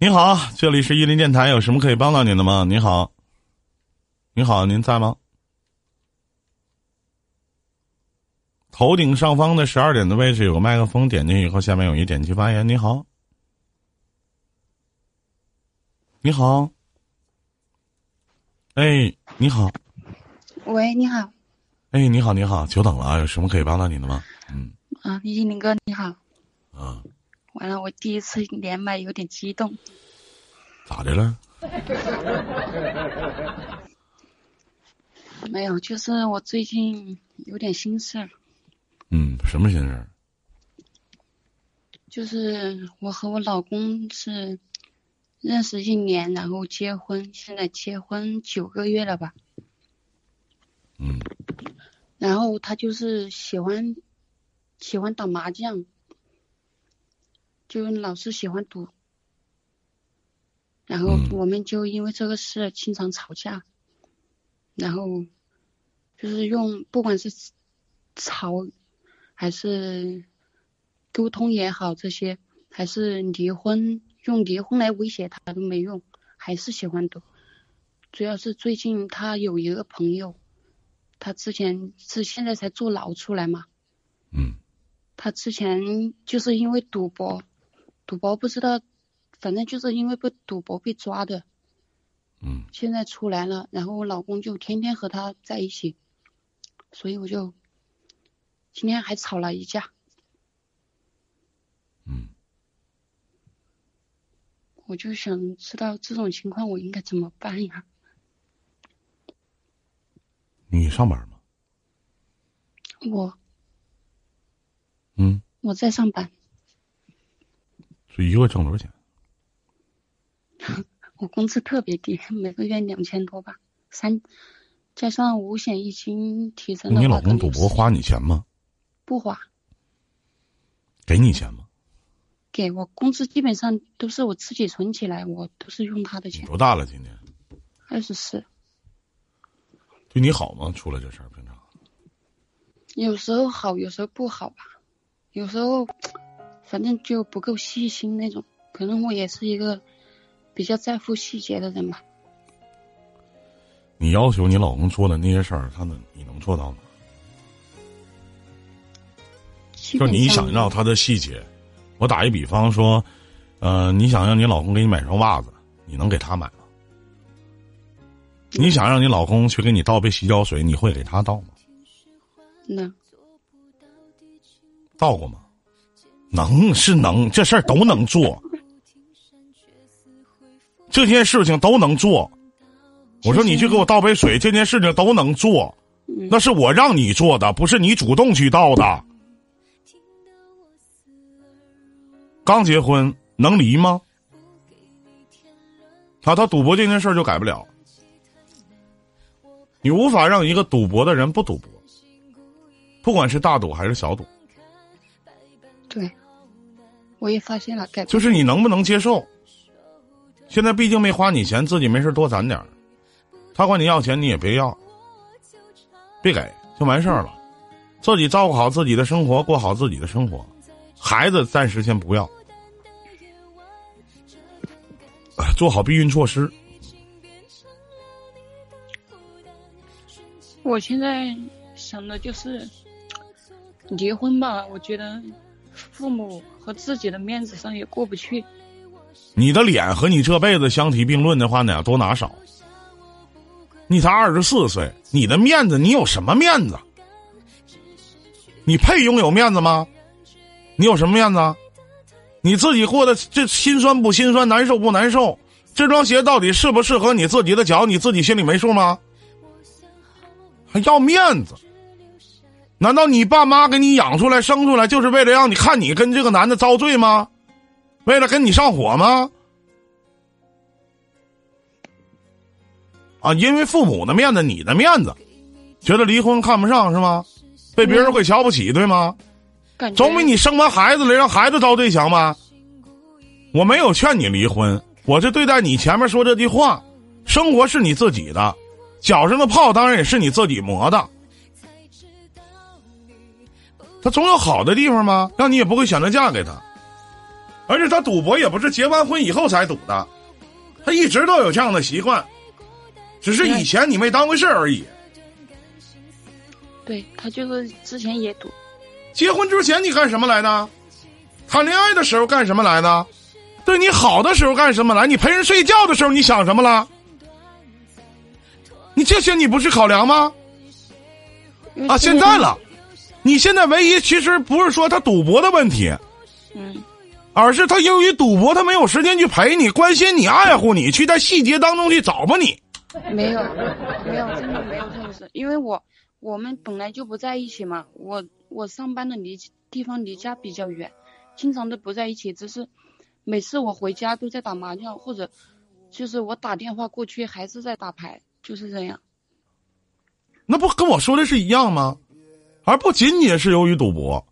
你好，这里是伊林电台，有什么可以帮到您的吗？你好，你好，您在吗？头顶上方的十二点的位置有个麦克风，点进以后，下面有一点击发言。你好，你好，哎，你好，喂，你好，哎，你好，你好，久等了啊，有什么可以帮到您的吗？嗯，啊，依林哥你好，啊，完了，我第一次连麦有点激动，咋的了？没有，就是我最近有点心事儿，嗯，什么心事儿？就是我和我老公是认识一年，然后结婚，现在结婚九个月了吧，嗯。然后他就是喜欢喜欢打麻将，就老是喜欢赌，然后嗯。我们就因为这个事经常吵架，然后就是用不管是吵还是沟通也好，这些还是离婚，用离婚来威胁他都没用，还是喜欢赌。主要是最近他有一个朋友，他之前是现在才坐牢出来嘛，嗯。他之前就是因为赌博，赌博不知道，反正就是因为被赌博被抓的，嗯现在出来了，然后我老公就天天和他在一起，所以我就今天还吵了一架，嗯，我就想知道这种情况我应该怎么办呀？你上班吗？我嗯，我在上班，这一个月挣多少钱？我工资特别低，每个月两千多吧，三加上五险一金提成，你老公赌博花你钱吗？不花？给你钱吗？给我工资基本上都是我自己存起来，我都是用他的钱。多大了？今年二十四，对你好吗？出了这事儿，平常有时候好，有时候不好吧。有时候反正就不够细心那种。可能我也是一个比较在乎细节的人吧。你要求你老公做的那些事儿，他能你能做到吗？就你想要他的细节。我打一比方说，呃，你想让你老公给你买双袜子，你能给他买吗？你想让你老公去给你倒杯洗脚水，你会给他倒吗？那倒过吗？能是能，这事儿都能做，这件事情都能做。我说你去给我倒杯水，这件事情都能做，嗯那是我让你做的，不是你主动去倒的。刚结婚能离吗？他，他赌博这件事儿就改不了。你无法让一个赌博的人不赌博，不管是大赌还是小赌，对，我也发现了就是你能不能接受。现在毕竟没花你钱，自己没事多攒点儿。他管你要钱，你也别要，别给就完事儿了。自己照顾好自己的生活，过好自己的生活。孩子暂时先不要，哎做好避孕措施。我现在想的就是离婚吧，我觉得父母和自己的面子上也过不去。你的脸和你这辈子相提并论的话，哪多拿少？你才二十四岁，你的面子你有什么面子？你配拥有面子吗？你有什么面子？你自己过得这心酸不心酸，难受不难受？这双鞋到底适不适合你自己的脚？你自己心里没数吗？还要面子？难道你爸妈给你养出来、生出来，就是为了让你看你跟这个男的遭罪吗？为了跟你上火吗？啊，因为父母的面子，你的面子，觉得离婚看不上是吗？被别人会瞧不起，对吗？总比你生完孩子了让孩子遭罪强吧？我没有劝你离婚，我是对待你前面说这句话，生活是你自己的，脚上的泡当然也是你自己磨的。他总有好的地方吗？让你也不会选择嫁给他。而且他赌博也不是结完婚以后才赌的，他一直都有这样的习惯，只是以前你没当回事而已。对他就是之前也赌，结婚之前你干什么来的？谈恋爱的时候干什么来的？对你好的时候干什么来？你陪人睡觉的时候你想什么了？你这些你不去考量吗？啊，现在了，你现在唯一其实不是说他赌博的问题，嗯，而是他由于赌博，他没有时间去陪你、关心你、爱护你，去在细节当中去找吧你。没有，没有，真的没有这个事，因为我我们本来就不在一起嘛，我我上班的离地方离家比较远，经常都不在一起，只是每次我回家都在打麻将，或者就是我打电话过去还是在打牌，就是这样。那不跟我说的是一样吗？而不仅仅是由于赌博，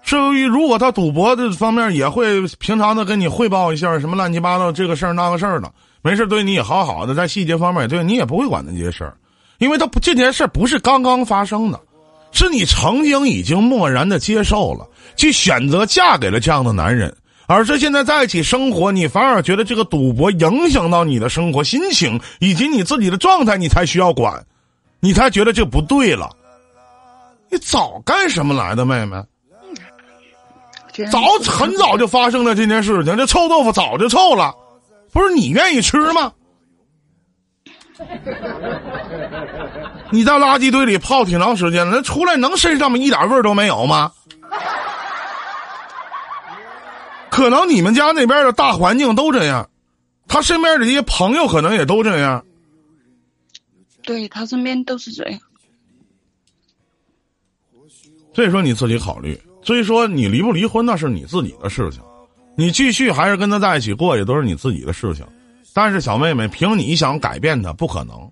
是由于如果他赌博的方面也会平常的跟你汇报一下什么乱七八糟这个事儿那个事儿的，没事对你也好好的，在细节方面也对你也不会管那些事儿，因为他不这件事不是刚刚发生的，是你曾经已经漠然的接受了，去选择嫁给了这样的男人，而是现在在一起生活，你反而觉得这个赌博影响到你的生活心情以及你自己的状态，你才需要管。你才觉得这不对了，你早干什么来的，妹妹？早很早就发生了这件事情，这臭豆腐早就臭了，不是你愿意吃吗？你在垃圾堆里泡挺长时间了，那出来能身上面一点味儿都没有吗？可能你们家那边的大环境都这样，他身边的这些朋友可能也都这样。对他身边都是这样，所以说你自己考虑。所以说你离不离婚那是你自己的事情，你继续还是跟他在一起过也都是你自己的事情。但是小妹妹，凭你想改变他不可能，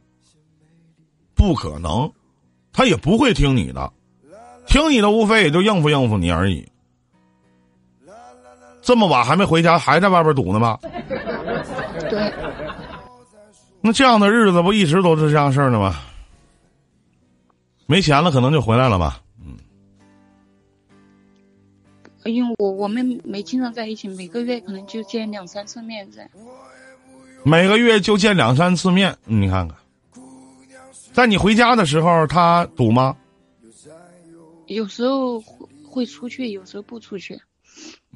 不可能，他也不会听你的，听你的无非也就应付应付你而已。这么晚还没回家，还在外边堵呢吗？对。那这样的日子不一直都是这样事儿的吗？没钱了可能就回来了吧。嗯，因为我我们没经常在一起，每个月可能就见两三次面这样。每个月就见两三次面，你看看，在你回家的时候他堵吗？有时候会出去，有时候不出去。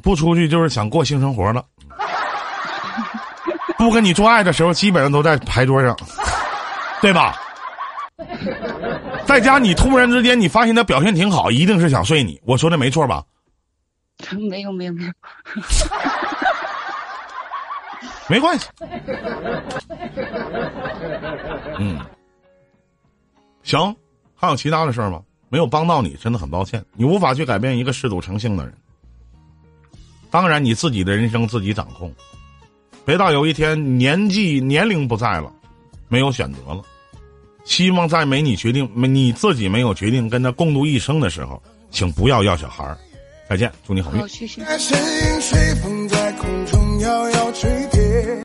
不出去就是想过性生活了。不跟你做爱的时候，基本上都在牌桌上，对吧？在家你突然之间你发现他表现挺好，一定是想睡你。我说的没错吧？没有没有没有，没关系。嗯，行，还有其他的事儿吗？没有帮到你，真的很抱歉。你无法去改变一个嗜赌成性的人。当然，你自己的人生自己掌控。别到有一天年纪年龄不在了，没有选择了，希望在没你决定没你自己没有决定跟他共度一生的时候，请不要要小孩儿。再见，祝你好运。好，谢谢。